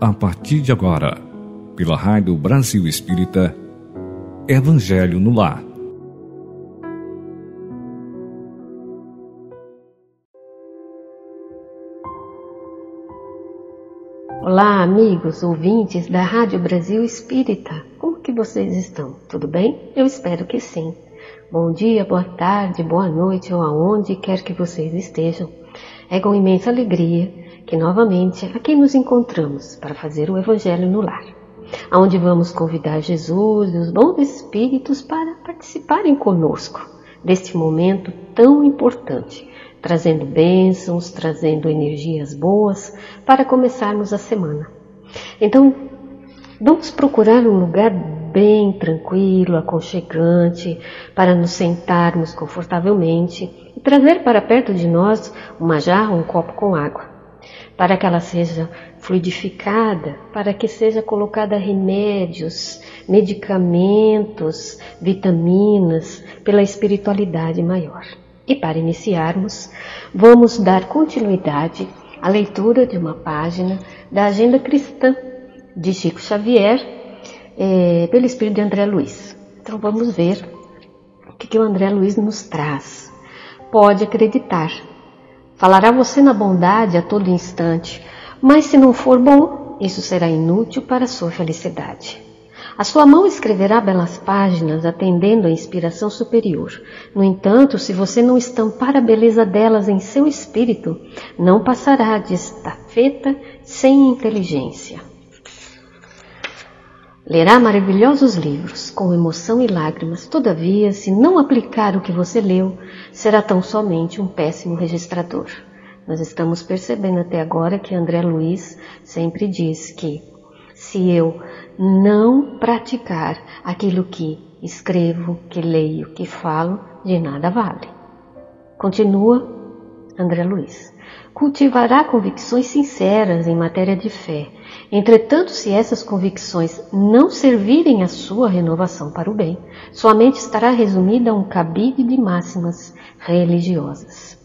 a partir de agora, pela Rádio Brasil Espírita, Evangelho no Lar. Olá, amigos ouvintes da Rádio Brasil Espírita. Como que vocês estão? Tudo bem? Eu espero que sim. Bom dia, boa tarde, boa noite ou aonde quer que vocês estejam. É com imensa alegria que novamente aqui nos encontramos para fazer o Evangelho no Lar, onde vamos convidar Jesus e os bons espíritos para participarem conosco deste momento tão importante, trazendo bênçãos, trazendo energias boas para começarmos a semana. Então, vamos procurar um lugar bem tranquilo, aconchegante, para nos sentarmos confortavelmente e trazer para perto de nós uma jarra, um copo com água para que ela seja fluidificada, para que seja colocada remédios, medicamentos, vitaminas pela espiritualidade maior. E para iniciarmos, vamos dar continuidade à leitura de uma página da Agenda Cristã de Chico Xavier, é, pelo espírito de André Luiz. Então vamos ver o que, que o André Luiz nos traz. Pode acreditar, Falará você na bondade a todo instante, mas se não for bom, isso será inútil para a sua felicidade. A sua mão escreverá belas páginas atendendo à inspiração superior. No entanto, se você não estampar a beleza delas em seu espírito, não passará de estafeta sem inteligência. Lerá maravilhosos livros, com emoção e lágrimas, todavia, se não aplicar o que você leu, será tão somente um péssimo registrador. Nós estamos percebendo até agora que André Luiz sempre diz que se eu não praticar aquilo que escrevo, que leio, que falo, de nada vale. Continua André Luiz. Cultivará convicções sinceras em matéria de fé, Entretanto, se essas convicções não servirem à sua renovação para o bem, sua mente estará resumida a um cabide de máximas religiosas.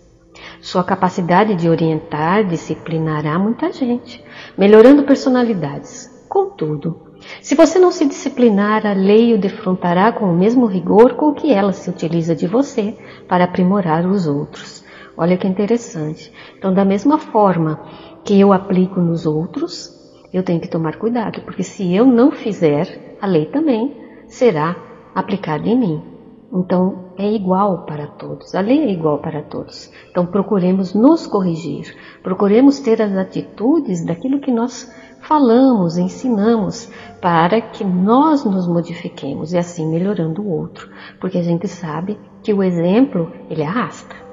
Sua capacidade de orientar disciplinará muita gente, melhorando personalidades. Contudo, se você não se disciplinar, a lei o defrontará com o mesmo rigor com que ela se utiliza de você para aprimorar os outros. Olha que interessante. Então, da mesma forma que eu aplico nos outros, eu tenho que tomar cuidado, porque se eu não fizer, a lei também será aplicada em mim. Então é igual para todos, a lei é igual para todos. Então procuremos nos corrigir, procuremos ter as atitudes daquilo que nós falamos, ensinamos, para que nós nos modifiquemos e assim melhorando o outro, porque a gente sabe que o exemplo ele arrasta.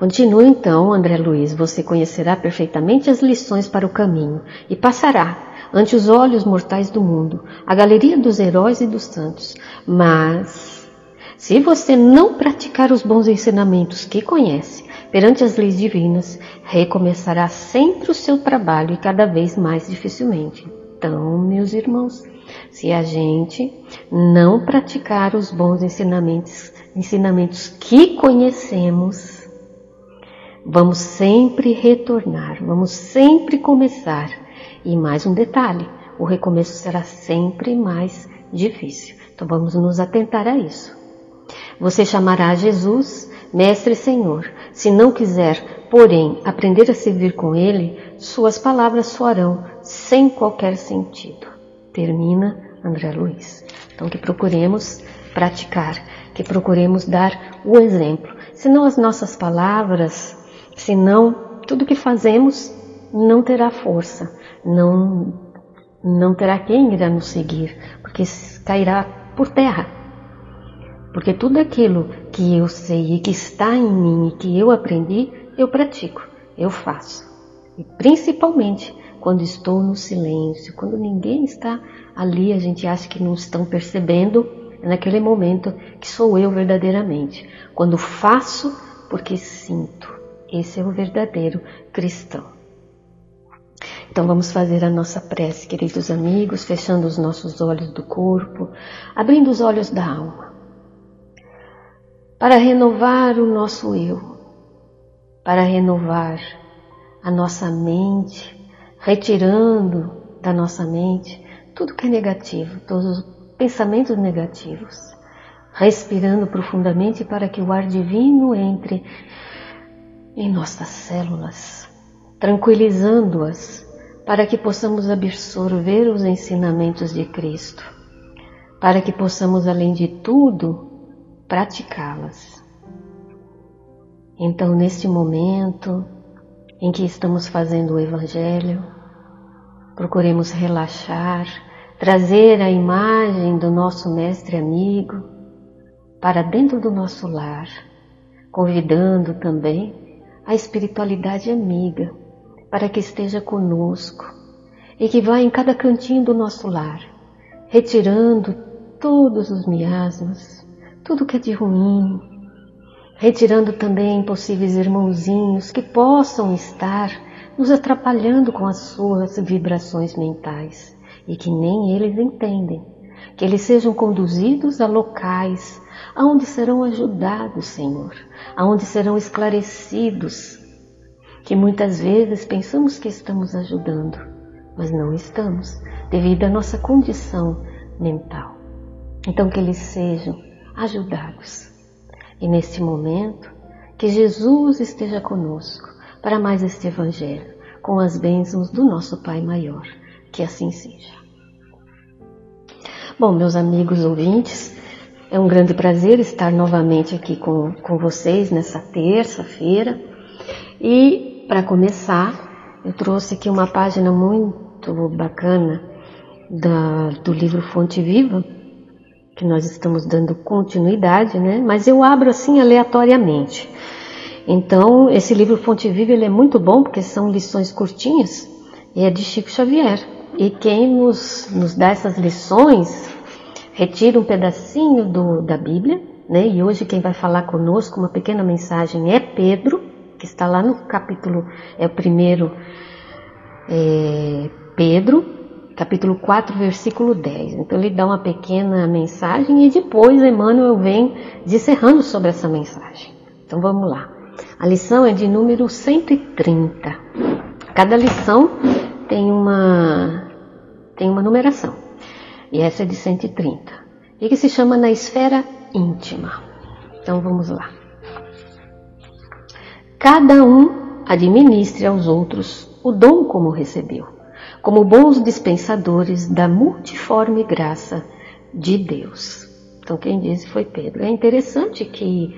Continua então, André Luiz, você conhecerá perfeitamente as lições para o caminho e passará, ante os olhos mortais do mundo, a galeria dos heróis e dos santos. Mas, se você não praticar os bons ensinamentos que conhece, perante as leis divinas, recomeçará sempre o seu trabalho e cada vez mais dificilmente. Então, meus irmãos, se a gente não praticar os bons ensinamentos, ensinamentos que conhecemos, Vamos sempre retornar, vamos sempre começar. E mais um detalhe: o recomeço será sempre mais difícil. Então vamos nos atentar a isso. Você chamará Jesus Mestre Senhor. Se não quiser, porém, aprender a servir com Ele, suas palavras soarão sem qualquer sentido. Termina André Luiz. Então que procuremos praticar, que procuremos dar o exemplo. Senão as nossas palavras Senão, tudo que fazemos não terá força, não, não terá quem irá nos seguir, porque cairá por terra. Porque tudo aquilo que eu sei e que está em mim e que eu aprendi, eu pratico, eu faço. E principalmente quando estou no silêncio, quando ninguém está ali, a gente acha que não estão percebendo, é naquele momento que sou eu verdadeiramente. Quando faço porque sinto. Esse é o verdadeiro cristão. Então vamos fazer a nossa prece, queridos amigos, fechando os nossos olhos do corpo, abrindo os olhos da alma, para renovar o nosso eu, para renovar a nossa mente, retirando da nossa mente tudo que é negativo, todos os pensamentos negativos, respirando profundamente para que o ar divino entre em nossas células, tranquilizando-as para que possamos absorver os ensinamentos de Cristo, para que possamos, além de tudo, praticá-las. Então, neste momento em que estamos fazendo o Evangelho, procuremos relaxar, trazer a imagem do nosso Mestre amigo para dentro do nosso lar, convidando também a espiritualidade amiga para que esteja conosco e que vá em cada cantinho do nosso lar, retirando todos os miasmas, tudo que é de ruim, retirando também possíveis irmãozinhos que possam estar nos atrapalhando com as suas vibrações mentais e que nem eles entendem, que eles sejam conduzidos a locais aonde serão ajudados, Senhor, aonde serão esclarecidos que muitas vezes pensamos que estamos ajudando, mas não estamos, devido à nossa condição mental. Então, que eles sejam ajudados. E neste momento, que Jesus esteja conosco para mais este Evangelho, com as bênçãos do nosso Pai Maior. Que assim seja. Bom, meus amigos ouvintes, é um grande prazer estar novamente aqui com, com vocês nessa terça-feira. E para começar, eu trouxe aqui uma página muito bacana da, do livro Fonte Viva, que nós estamos dando continuidade, né? Mas eu abro assim aleatoriamente. Então, esse livro Fonte Viva ele é muito bom porque são lições curtinhas e é de Chico Xavier. E quem nos, nos dá essas lições retira um pedacinho do, da Bíblia, né? E hoje quem vai falar conosco uma pequena mensagem é Pedro, que está lá no capítulo, é o primeiro é, Pedro, capítulo 4, versículo 10. Então ele dá uma pequena mensagem e depois Emmanuel vem disserrando sobre essa mensagem. Então vamos lá. A lição é de número 130. Cada lição tem uma, tem uma numeração. E essa é de 130. E que se chama Na Esfera Íntima. Então vamos lá cada um administre aos outros o dom como recebeu, como bons dispensadores da multiforme graça de Deus. Então, quem disse foi Pedro. É interessante que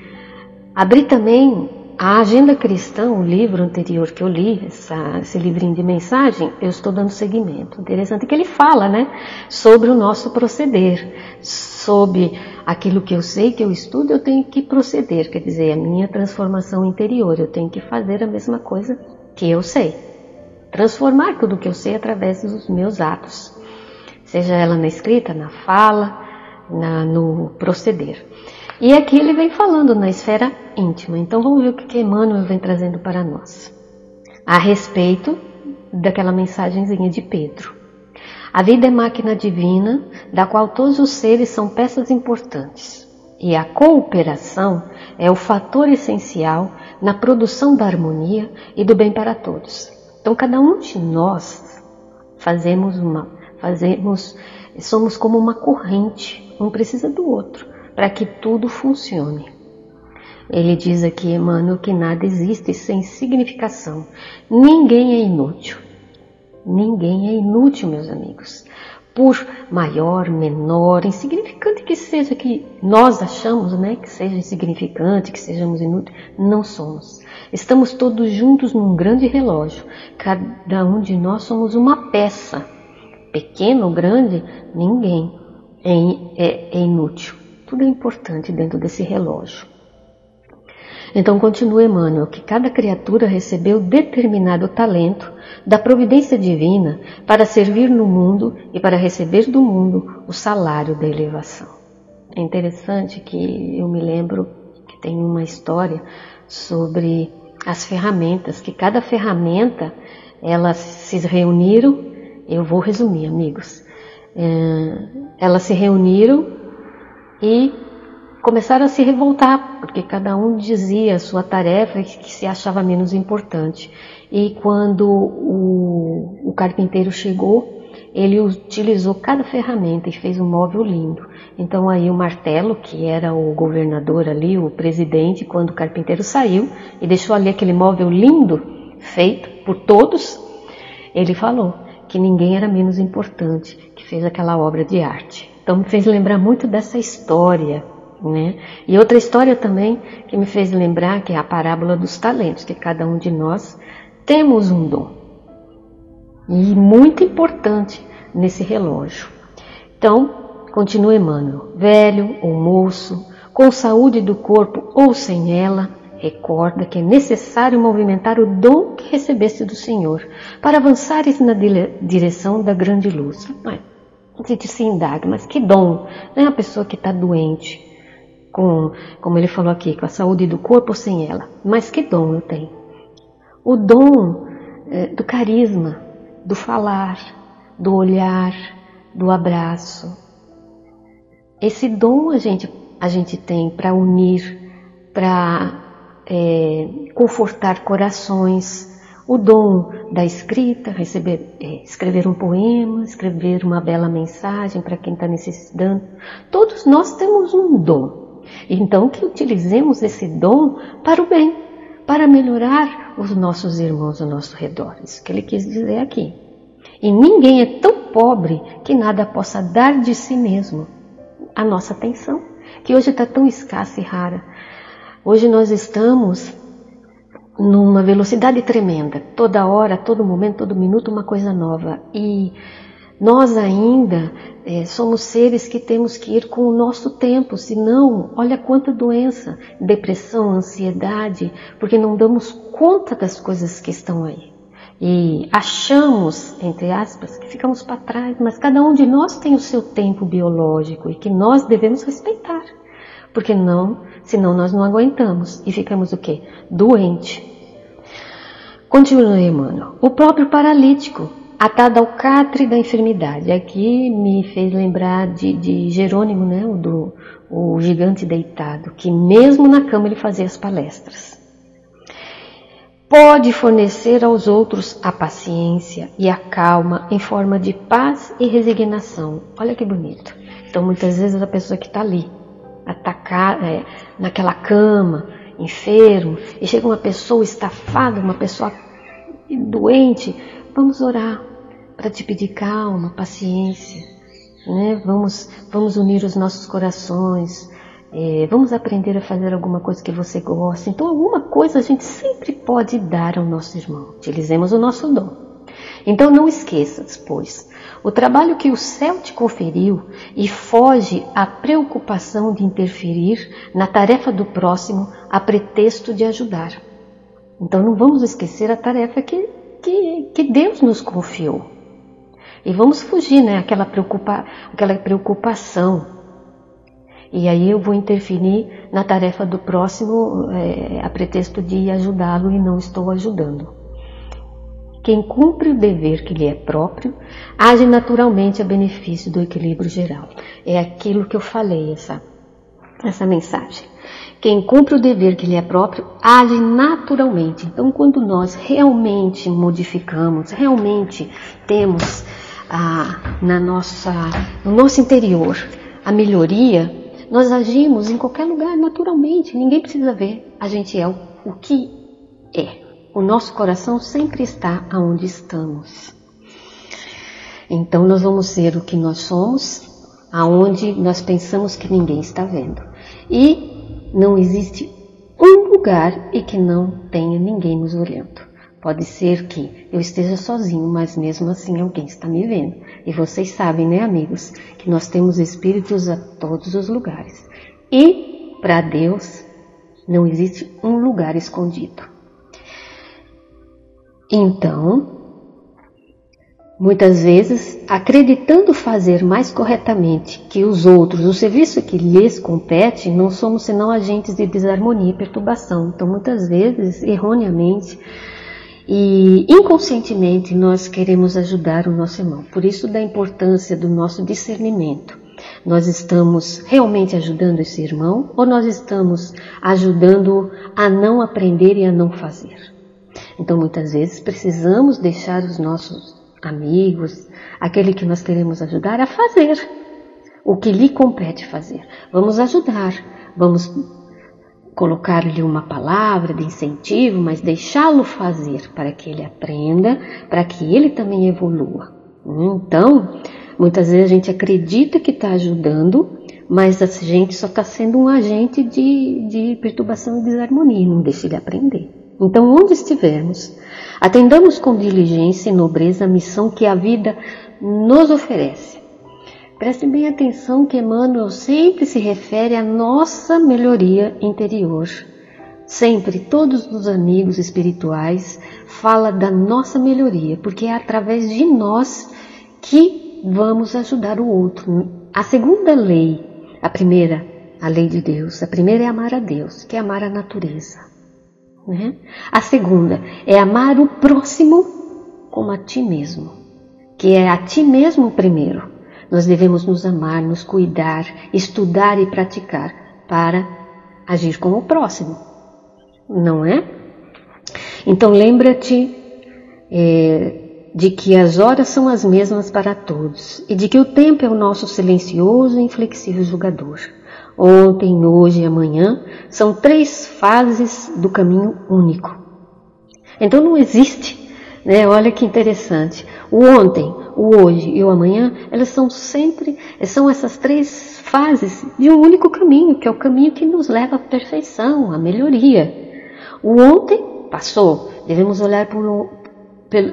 abri também a Agenda Cristã, o livro anterior que eu li, essa, esse livrinho de mensagem, eu estou dando seguimento. Interessante que ele fala, né, sobre o nosso proceder, sobre aquilo que eu sei que eu estudo, eu tenho que proceder, quer dizer, a minha transformação interior, eu tenho que fazer a mesma coisa que eu sei. Transformar tudo que eu sei através dos meus atos, seja ela na escrita, na fala, na, no proceder. E aqui ele vem falando na esfera íntima. Então vamos ver o que Emmanuel vem trazendo para nós. A respeito daquela mensagenzinha de Pedro. A vida é máquina divina, da qual todos os seres são peças importantes. E a cooperação é o fator essencial na produção da harmonia e do bem para todos. Então cada um de nós fazemos uma, fazemos, somos como uma corrente, um precisa do outro, para que tudo funcione. Ele diz aqui, Emmanuel, que nada existe sem significação. Ninguém é inútil. Ninguém é inútil, meus amigos. Por maior, menor, insignificante que seja que nós achamos, né, que seja insignificante, que sejamos inúteis, não somos. Estamos todos juntos num grande relógio. Cada um de nós somos uma peça. Pequeno ou grande, ninguém é, é, é inútil. Tudo é importante dentro desse relógio. Então continua Emmanuel que cada criatura recebeu determinado talento da providência divina para servir no mundo e para receber do mundo o salário da elevação. É interessante que eu me lembro que tem uma história sobre as ferramentas, que cada ferramenta elas se reuniram, eu vou resumir, amigos. É, elas se reuniram e começaram a se revoltar, porque cada um dizia a sua tarefa que se achava menos importante. E quando o, o carpinteiro chegou, ele utilizou cada ferramenta e fez um móvel lindo. Então aí o martelo, que era o governador ali, o presidente, quando o carpinteiro saiu e deixou ali aquele móvel lindo, feito por todos, ele falou que ninguém era menos importante, que fez aquela obra de arte. Então me fez lembrar muito dessa história, né? E outra história também que me fez lembrar que é a parábola dos talentos, que cada um de nós temos um dom e muito importante nesse relógio. Então, continua Emmanuel, velho ou moço, com saúde do corpo ou sem ela, recorda que é necessário movimentar o dom que recebeste do Senhor para avançares na direção da grande luz. A gente se indaga, mas que dom? Não é a pessoa que está doente, com, como ele falou aqui, com a saúde do corpo ou sem ela. Mas que dom eu tenho? O dom é, do carisma, do falar, do olhar, do abraço. Esse dom a gente, a gente tem para unir, para é, confortar corações. O dom da escrita, receber, é, escrever um poema, escrever uma bela mensagem para quem está necessitando. Todos nós temos um dom. Então que utilizemos esse dom para o bem, para melhorar os nossos irmãos ao nosso redor. Isso que ele quis dizer aqui. E ninguém é tão pobre que nada possa dar de si mesmo. A nossa atenção, que hoje está tão escassa e rara. Hoje nós estamos numa velocidade tremenda. Toda hora, todo momento, todo minuto, uma coisa nova. E nós ainda é, somos seres que temos que ir com o nosso tempo, senão, olha quanta doença, depressão, ansiedade, porque não damos conta das coisas que estão aí. E achamos, entre aspas, que ficamos para trás, mas cada um de nós tem o seu tempo biológico e que nós devemos respeitar. Porque não, senão nós não aguentamos e ficamos o quê? Doente. Continua Emmanuel. O próprio paralítico atado ao catre da enfermidade. Aqui me fez lembrar de, de Jerônimo, né, o, do, o gigante deitado, que mesmo na cama ele fazia as palestras. Pode fornecer aos outros a paciência e a calma em forma de paz e resignação. Olha que bonito. Então, muitas vezes a pessoa que está ali, atacada, é, naquela cama, enfermo, e chega uma pessoa estafada, uma pessoa doente, vamos orar, para te pedir calma, paciência. Né? Vamos, vamos unir os nossos corações. É, vamos aprender a fazer alguma coisa que você gosta. Então, alguma coisa a gente sempre pode dar ao nosso irmão. Utilizemos o nosso dom. Então, não esqueças, pois, o trabalho que o céu te conferiu e foge à preocupação de interferir na tarefa do próximo a pretexto de ajudar. Então, não vamos esquecer a tarefa que, que, que Deus nos confiou. E vamos fugir, né? Aquela, preocupa, aquela preocupação. E aí eu vou interferir na tarefa do próximo é, a pretexto de ajudá-lo e não estou ajudando. Quem cumpre o dever que lhe é próprio, age naturalmente a benefício do equilíbrio geral. É aquilo que eu falei, essa, essa mensagem. Quem cumpre o dever que lhe é próprio, age naturalmente. Então, quando nós realmente modificamos, realmente temos a, na nossa, no nosso interior a melhoria, nós agimos em qualquer lugar naturalmente, ninguém precisa ver. A gente é o, o que é. O nosso coração sempre está aonde estamos. Então nós vamos ser o que nós somos, aonde nós pensamos que ninguém está vendo. E não existe um lugar e que não tenha ninguém nos olhando. Pode ser que eu esteja sozinho, mas mesmo assim alguém está me vendo. E vocês sabem, né, amigos, que nós temos espíritos a todos os lugares. E para Deus não existe um lugar escondido. Então, muitas vezes, acreditando fazer mais corretamente que os outros o serviço que lhes compete, não somos senão agentes de desarmonia e perturbação. Então, muitas vezes, erroneamente, e inconscientemente nós queremos ajudar o nosso irmão. Por isso da importância do nosso discernimento. Nós estamos realmente ajudando esse irmão ou nós estamos ajudando a não aprender e a não fazer? Então, muitas vezes, precisamos deixar os nossos amigos, aquele que nós queremos ajudar, a fazer o que lhe compete fazer. Vamos ajudar, vamos colocar-lhe uma palavra de incentivo, mas deixá-lo fazer para que ele aprenda, para que ele também evolua. Então, muitas vezes a gente acredita que está ajudando, mas a gente só está sendo um agente de, de perturbação e desarmonia, não deixa ele aprender. Então, onde estivermos, atendamos com diligência e nobreza a missão que a vida nos oferece. Preste bem atenção que Emmanuel sempre se refere à nossa melhoria interior. Sempre, todos os amigos espirituais fala da nossa melhoria, porque é através de nós que vamos ajudar o outro. A segunda lei, a primeira, a lei de Deus, a primeira é amar a Deus, que é amar a natureza. Né? A segunda é amar o próximo como a ti mesmo, que é a ti mesmo primeiro. Nós devemos nos amar, nos cuidar, estudar e praticar para agir como o próximo, não é? Então lembra-te é, de que as horas são as mesmas para todos e de que o tempo é o nosso silencioso e inflexível julgador. Ontem, hoje e amanhã são três fases do caminho único. Então não existe, né? Olha que interessante. O ontem, o hoje e o amanhã, elas são sempre, são essas três fases de um único caminho, que é o caminho que nos leva à perfeição, à melhoria. O ontem passou, devemos olhar o,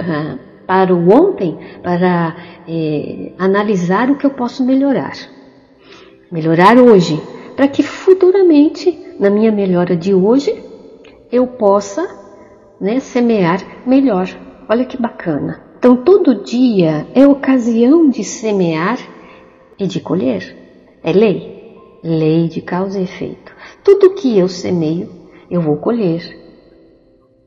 ah, para o ontem para eh, analisar o que eu posso melhorar. Melhorar hoje, para que futuramente, na minha melhora de hoje, eu possa né, semear melhor. Olha que bacana. Então, todo dia é ocasião de semear e de colher. É lei. Lei de causa e efeito. Tudo que eu semeio, eu vou colher.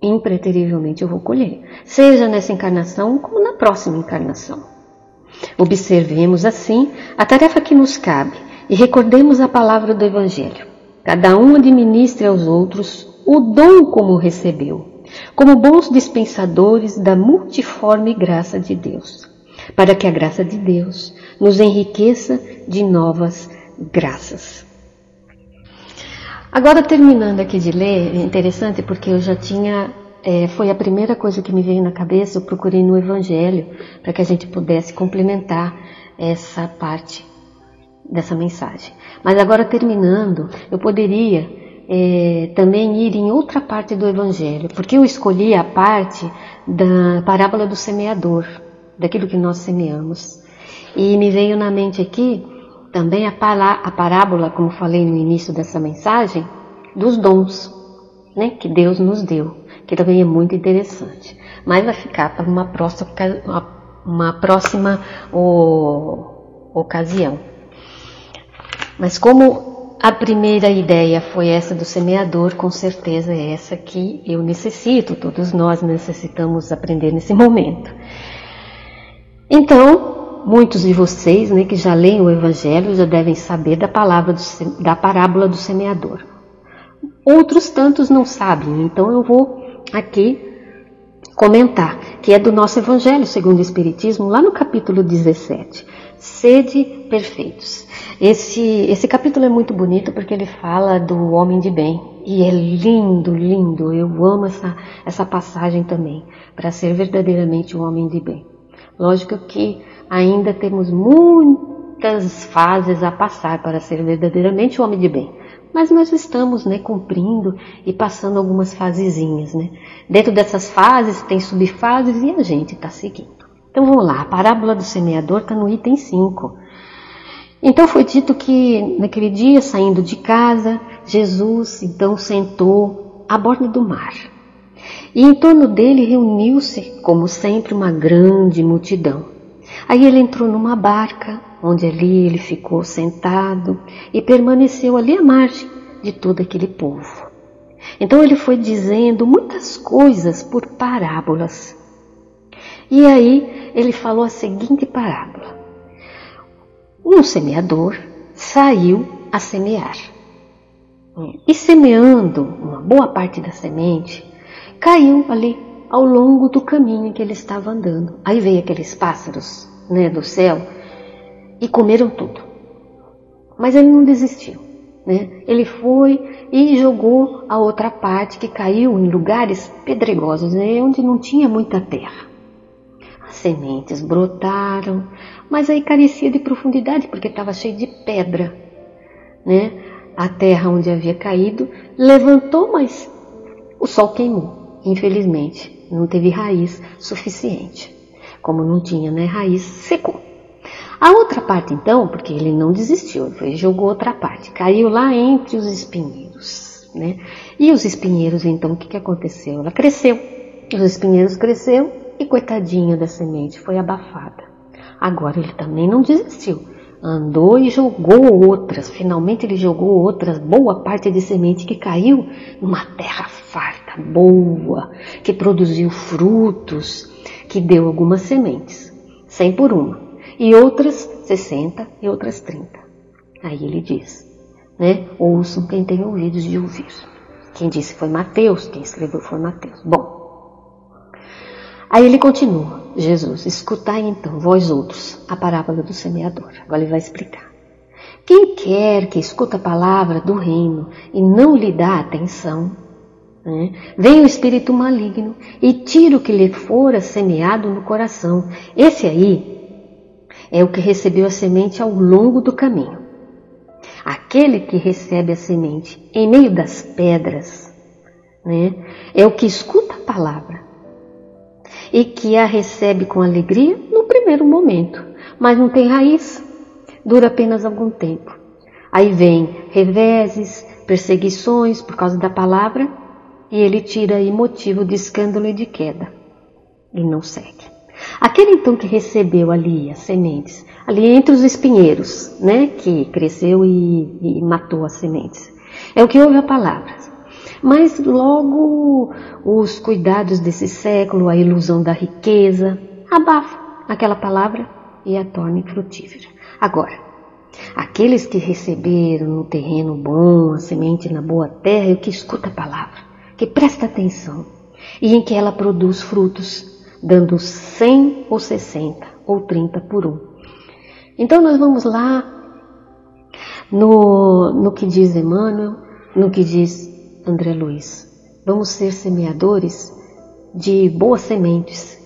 Impreterivelmente eu vou colher. Seja nessa encarnação como na próxima encarnação. Observemos assim a tarefa que nos cabe e recordemos a palavra do Evangelho. Cada um administre aos outros o dom como recebeu como bons dispensadores da multiforme graça de Deus, para que a graça de Deus nos enriqueça de novas graças. Agora, terminando aqui de ler, é interessante porque eu já tinha, é, foi a primeira coisa que me veio na cabeça, eu procurei no Evangelho, para que a gente pudesse complementar essa parte dessa mensagem. Mas agora, terminando, eu poderia é, também ir em outra parte do Evangelho, porque eu escolhi a parte da parábola do semeador, daquilo que nós semeamos. E me veio na mente aqui também a, a parábola, como falei no início dessa mensagem, dos dons né, que Deus nos deu, que também é muito interessante. Mas vai ficar para uma próxima, uma próxima ocasião. Mas como a primeira ideia foi essa do semeador, com certeza é essa que eu necessito, todos nós necessitamos aprender nesse momento. Então, muitos de vocês né, que já leem o Evangelho já devem saber da, palavra do, da parábola do semeador. Outros tantos não sabem, então eu vou aqui comentar, que é do nosso Evangelho segundo o Espiritismo, lá no capítulo 17. Sede perfeitos. Esse, esse capítulo é muito bonito porque ele fala do homem de bem. E é lindo, lindo. Eu amo essa, essa passagem também, para ser verdadeiramente um homem de bem. Lógico que ainda temos muitas fases a passar para ser verdadeiramente um homem de bem. Mas nós estamos né, cumprindo e passando algumas fasezinhas. Né? Dentro dessas fases tem subfases e a gente está seguindo. Então vamos lá, a parábola do semeador está no item 5. Então foi dito que naquele dia, saindo de casa, Jesus então sentou à borda do mar. E em torno dele reuniu-se, como sempre, uma grande multidão. Aí ele entrou numa barca, onde ali ele ficou sentado e permaneceu ali à margem de todo aquele povo. Então ele foi dizendo muitas coisas por parábolas. E aí ele falou a seguinte parábola: um semeador saiu a semear. E semeando uma boa parte da semente, caiu ali ao longo do caminho que ele estava andando. Aí veio aqueles pássaros né, do céu e comeram tudo. Mas ele não desistiu. Né? Ele foi e jogou a outra parte que caiu em lugares pedregosos, né, onde não tinha muita terra. As sementes brotaram, mas aí carecia de profundidade porque estava cheio de pedra. Né? A terra onde havia caído levantou, mas o sol queimou, infelizmente. Não teve raiz suficiente. Como não tinha né, raiz, secou. A outra parte, então, porque ele não desistiu, ele jogou outra parte, caiu lá entre os espinheiros. Né? E os espinheiros, então, o que, que aconteceu? Ela cresceu. Os espinheiros cresceu e coitadinha da semente foi abafada. Agora ele também não desistiu. Andou e jogou outras. Finalmente ele jogou outras, boa parte de semente que caiu numa terra farta, boa, que produziu frutos, que deu algumas sementes, cem por uma e outras 60 e outras 30. Aí ele diz, né? Ouçam quem tem ouvidos de ouvir. Quem disse foi Mateus, quem escreveu foi Mateus. Bom, aí ele continua, Jesus, escutai então, vós outros, a parábola do semeador. Agora ele vai explicar. Quem quer que escuta a palavra do reino e não lhe dá atenção, né? vem o espírito maligno e tira o que lhe fora semeado no coração. Esse aí é o que recebeu a semente ao longo do caminho. Aquele que recebe a semente em meio das pedras, né, é o que escuta a palavra e que a recebe com alegria no primeiro momento, mas não tem raiz, dura apenas algum tempo. Aí vem reveses, perseguições por causa da palavra e ele tira aí motivo de escândalo e de queda e não segue. Aquele então que recebeu ali as sementes, ali entre os espinheiros, né, que cresceu e, e matou as sementes, é o que ouve a palavra. Mas logo os cuidados desse século, a ilusão da riqueza, abafa aquela palavra e a torna infrutífera. Agora, aqueles que receberam no terreno bom, a semente na boa terra, é o que escuta a palavra, que presta atenção e em que ela produz frutos dando 100 ou 60 ou 30 por um. Então nós vamos lá no, no que diz Emmanuel, no que diz André Luiz. Vamos ser semeadores de boas sementes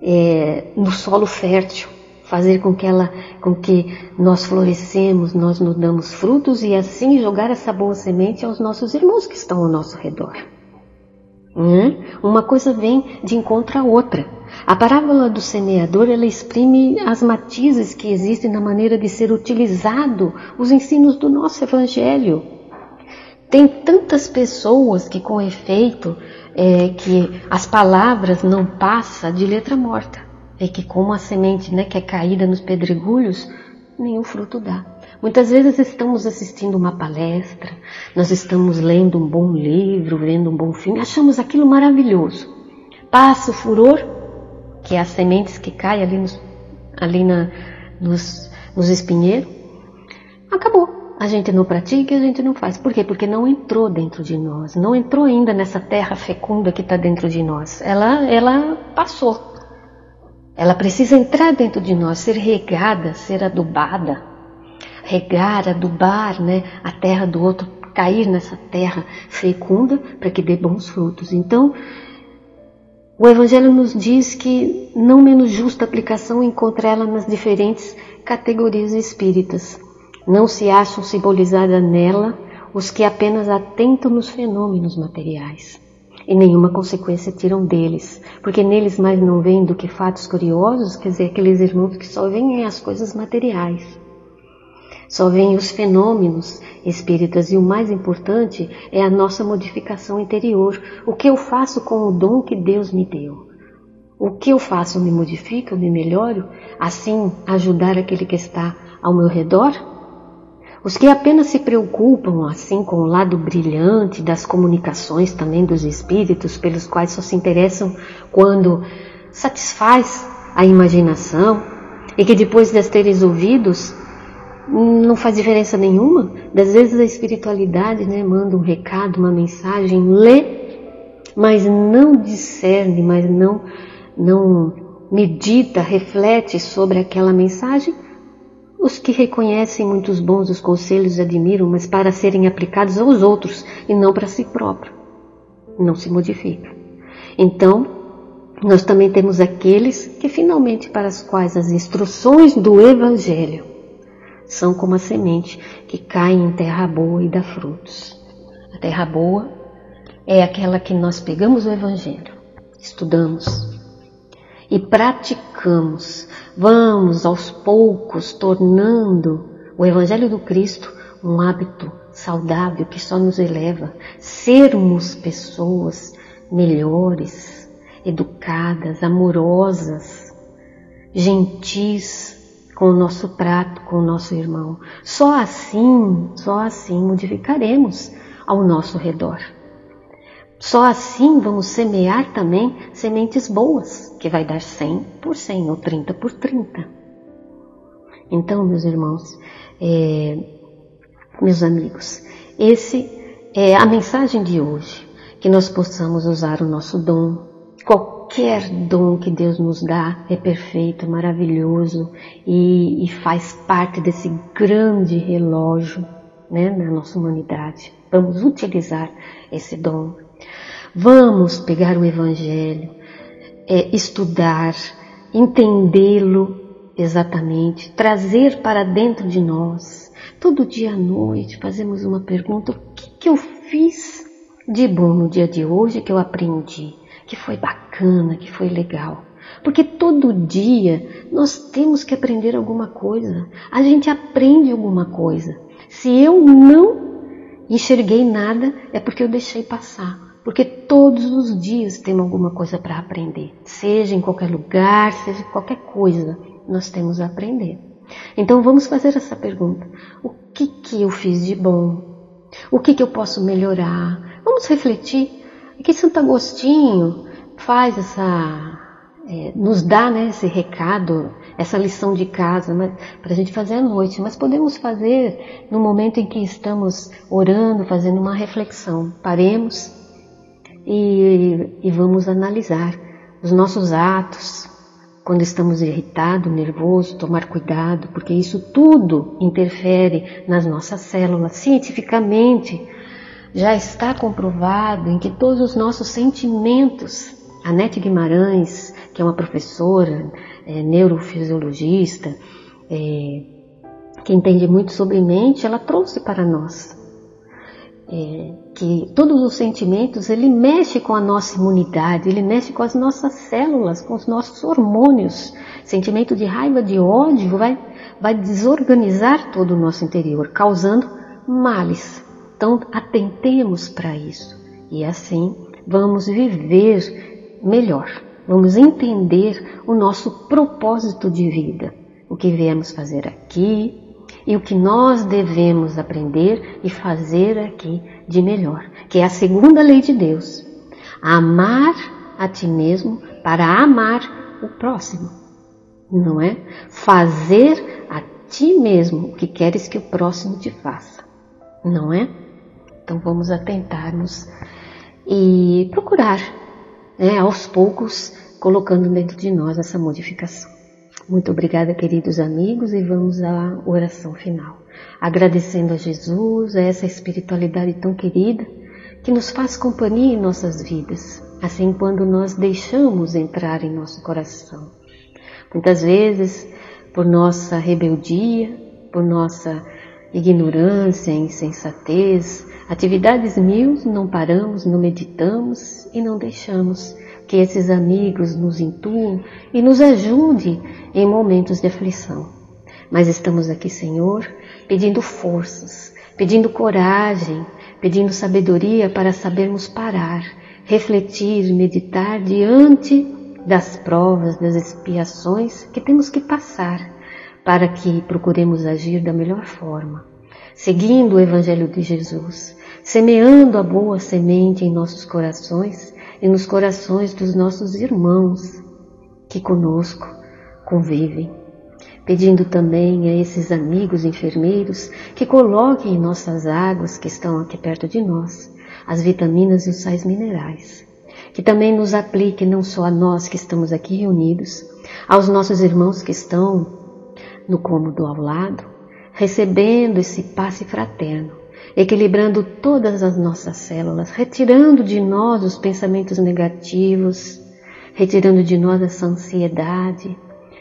é, no solo fértil, fazer com que ela, com que nós florescemos, nós nos damos frutos e assim jogar essa boa semente aos nossos irmãos que estão ao nosso redor. Hum? Uma coisa vem de encontro à outra. A parábola do semeador ela exprime as matizes que existem na maneira de ser utilizado os ensinos do nosso Evangelho. Tem tantas pessoas que, com efeito, é, que as palavras não passam de letra morta. E que, como a semente né, que é caída nos pedregulhos, nenhum fruto dá. Muitas vezes estamos assistindo uma palestra, nós estamos lendo um bom livro, vendo um bom filme, achamos aquilo maravilhoso. Passa o furor, que é as sementes que caem ali, nos, ali na, nos, nos espinheiros, acabou. A gente não pratica e a gente não faz. Por quê? Porque não entrou dentro de nós, não entrou ainda nessa terra fecunda que está dentro de nós. Ela, ela passou. Ela precisa entrar dentro de nós, ser regada, ser adubada regar, adubar né, a terra do outro, cair nessa terra fecunda para que dê bons frutos. Então, o Evangelho nos diz que não menos justa aplicação encontra ela nas diferentes categorias espíritas. Não se acham simbolizadas nela os que apenas atentam nos fenômenos materiais e nenhuma consequência tiram deles, porque neles mais não vêm do que fatos curiosos, quer dizer, aqueles irmãos que só veem as coisas materiais. Só vêm os fenômenos espíritas e o mais importante é a nossa modificação interior. O que eu faço com o dom que Deus me deu? O que eu faço? Me modifico, me melhoro? Assim ajudar aquele que está ao meu redor? Os que apenas se preocupam assim com o lado brilhante das comunicações também dos espíritos, pelos quais só se interessam quando satisfaz a imaginação, e que depois de as teres ouvidos não faz diferença nenhuma. Das vezes a espiritualidade né, manda um recado, uma mensagem, lê, mas não discerne, mas não, não medita, reflete sobre aquela mensagem. Os que reconhecem muitos bons os conselhos admiram, mas para serem aplicados aos outros e não para si próprio. Não se modifica. Então, nós também temos aqueles que finalmente para as quais as instruções do Evangelho são como a semente que cai em terra boa e dá frutos. A terra boa é aquela que nós pegamos o Evangelho, estudamos e praticamos. Vamos aos poucos tornando o Evangelho do Cristo um hábito saudável que só nos eleva, sermos pessoas melhores, educadas, amorosas, gentis, com o nosso prato, com o nosso irmão. Só assim, só assim modificaremos ao nosso redor. Só assim vamos semear também sementes boas, que vai dar 100 por 100 ou 30 por 30. Então, meus irmãos, é, meus amigos, esse é a mensagem de hoje, que nós possamos usar o nosso dom, qualquer dom que Deus nos dá é perfeito, maravilhoso e, e faz parte desse grande relógio né, na nossa humanidade. Vamos utilizar esse dom. Vamos pegar o Evangelho, é, estudar, entendê-lo exatamente, trazer para dentro de nós. Todo dia à noite fazemos uma pergunta: o que, que eu fiz de bom no dia de hoje que eu aprendi? que foi bacana, que foi legal. Porque todo dia nós temos que aprender alguma coisa. A gente aprende alguma coisa. Se eu não enxerguei nada, é porque eu deixei passar. Porque todos os dias temos alguma coisa para aprender. Seja em qualquer lugar, seja qualquer coisa, nós temos a aprender. Então vamos fazer essa pergunta: o que, que eu fiz de bom? O que, que eu posso melhorar? Vamos refletir e que Santo Agostinho faz essa, é, nos dá né, esse recado, essa lição de casa para a gente fazer à noite, mas podemos fazer no momento em que estamos orando, fazendo uma reflexão. Paremos e, e vamos analisar os nossos atos, quando estamos irritados, nervosos, tomar cuidado, porque isso tudo interfere nas nossas células. Cientificamente, já está comprovado em que todos os nossos sentimentos, a Nete Guimarães, que é uma professora, é, neurofisiologista, é, que entende muito sobre mente, ela trouxe para nós é, que todos os sentimentos ele mexe com a nossa imunidade, ele mexe com as nossas células, com os nossos hormônios. Sentimento de raiva, de ódio vai, vai desorganizar todo o nosso interior, causando males. Então, atentemos para isso e assim vamos viver melhor, vamos entender o nosso propósito de vida, o que viemos fazer aqui e o que nós devemos aprender e fazer aqui de melhor, que é a segunda lei de Deus: amar a ti mesmo para amar o próximo, não é? Fazer a ti mesmo o que queres que o próximo te faça, não é? Então vamos atentar-nos e procurar, né, aos poucos, colocando dentro de nós essa modificação. Muito obrigada, queridos amigos, e vamos à oração final. Agradecendo a Jesus, a essa espiritualidade tão querida que nos faz companhia em nossas vidas, assim quando nós deixamos entrar em nosso coração. Muitas vezes, por nossa rebeldia, por nossa ignorância, insensatez, Atividades mil, não paramos, não meditamos e não deixamos que esses amigos nos intuam e nos ajudem em momentos de aflição. Mas estamos aqui, Senhor, pedindo forças, pedindo coragem, pedindo sabedoria para sabermos parar, refletir, meditar diante das provas, das expiações que temos que passar para que procuremos agir da melhor forma, seguindo o Evangelho de Jesus, semeando a boa semente em nossos corações e nos corações dos nossos irmãos que conosco convivem. pedindo também a esses amigos enfermeiros que coloquem em nossas águas que estão aqui perto de nós as vitaminas e os sais minerais. Que também nos aplique não só a nós que estamos aqui reunidos, aos nossos irmãos que estão no cômodo ao lado, recebendo esse passe fraterno, equilibrando todas as nossas células, retirando de nós os pensamentos negativos, retirando de nós essa ansiedade,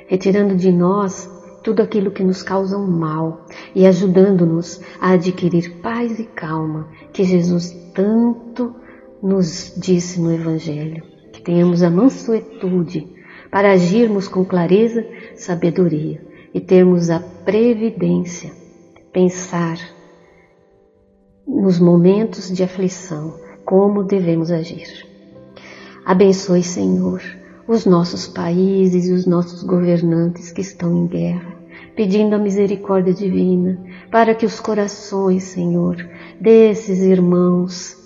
retirando de nós tudo aquilo que nos causa um mal e ajudando-nos a adquirir paz e calma que Jesus tanto nos disse no Evangelho. Que tenhamos a mansuetude para agirmos com clareza, sabedoria e termos a previdência, pensar nos momentos de aflição como devemos agir. Abençoe, Senhor, os nossos países e os nossos governantes que estão em guerra, pedindo a misericórdia divina para que os corações, Senhor, desses irmãos,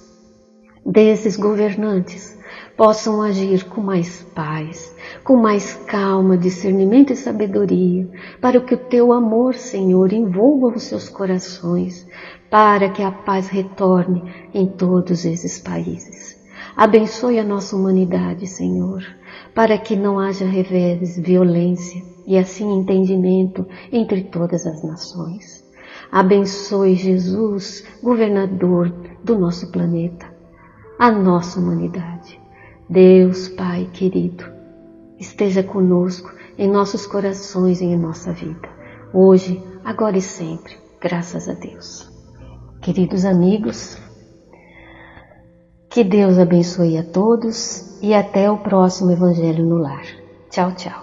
desses governantes, possam agir com mais paz, com mais calma, discernimento e sabedoria, para que o teu amor, Senhor, envolva os seus corações, para que a paz retorne em todos esses países. Abençoe a nossa humanidade, Senhor, para que não haja revés, violência e assim entendimento entre todas as nações. Abençoe Jesus, governador do nosso planeta, a nossa humanidade. Deus, Pai querido, esteja conosco em nossos corações e em nossa vida, hoje, agora e sempre, graças a Deus. Queridos amigos, que Deus abençoe a todos e até o próximo Evangelho no Lar. Tchau, tchau.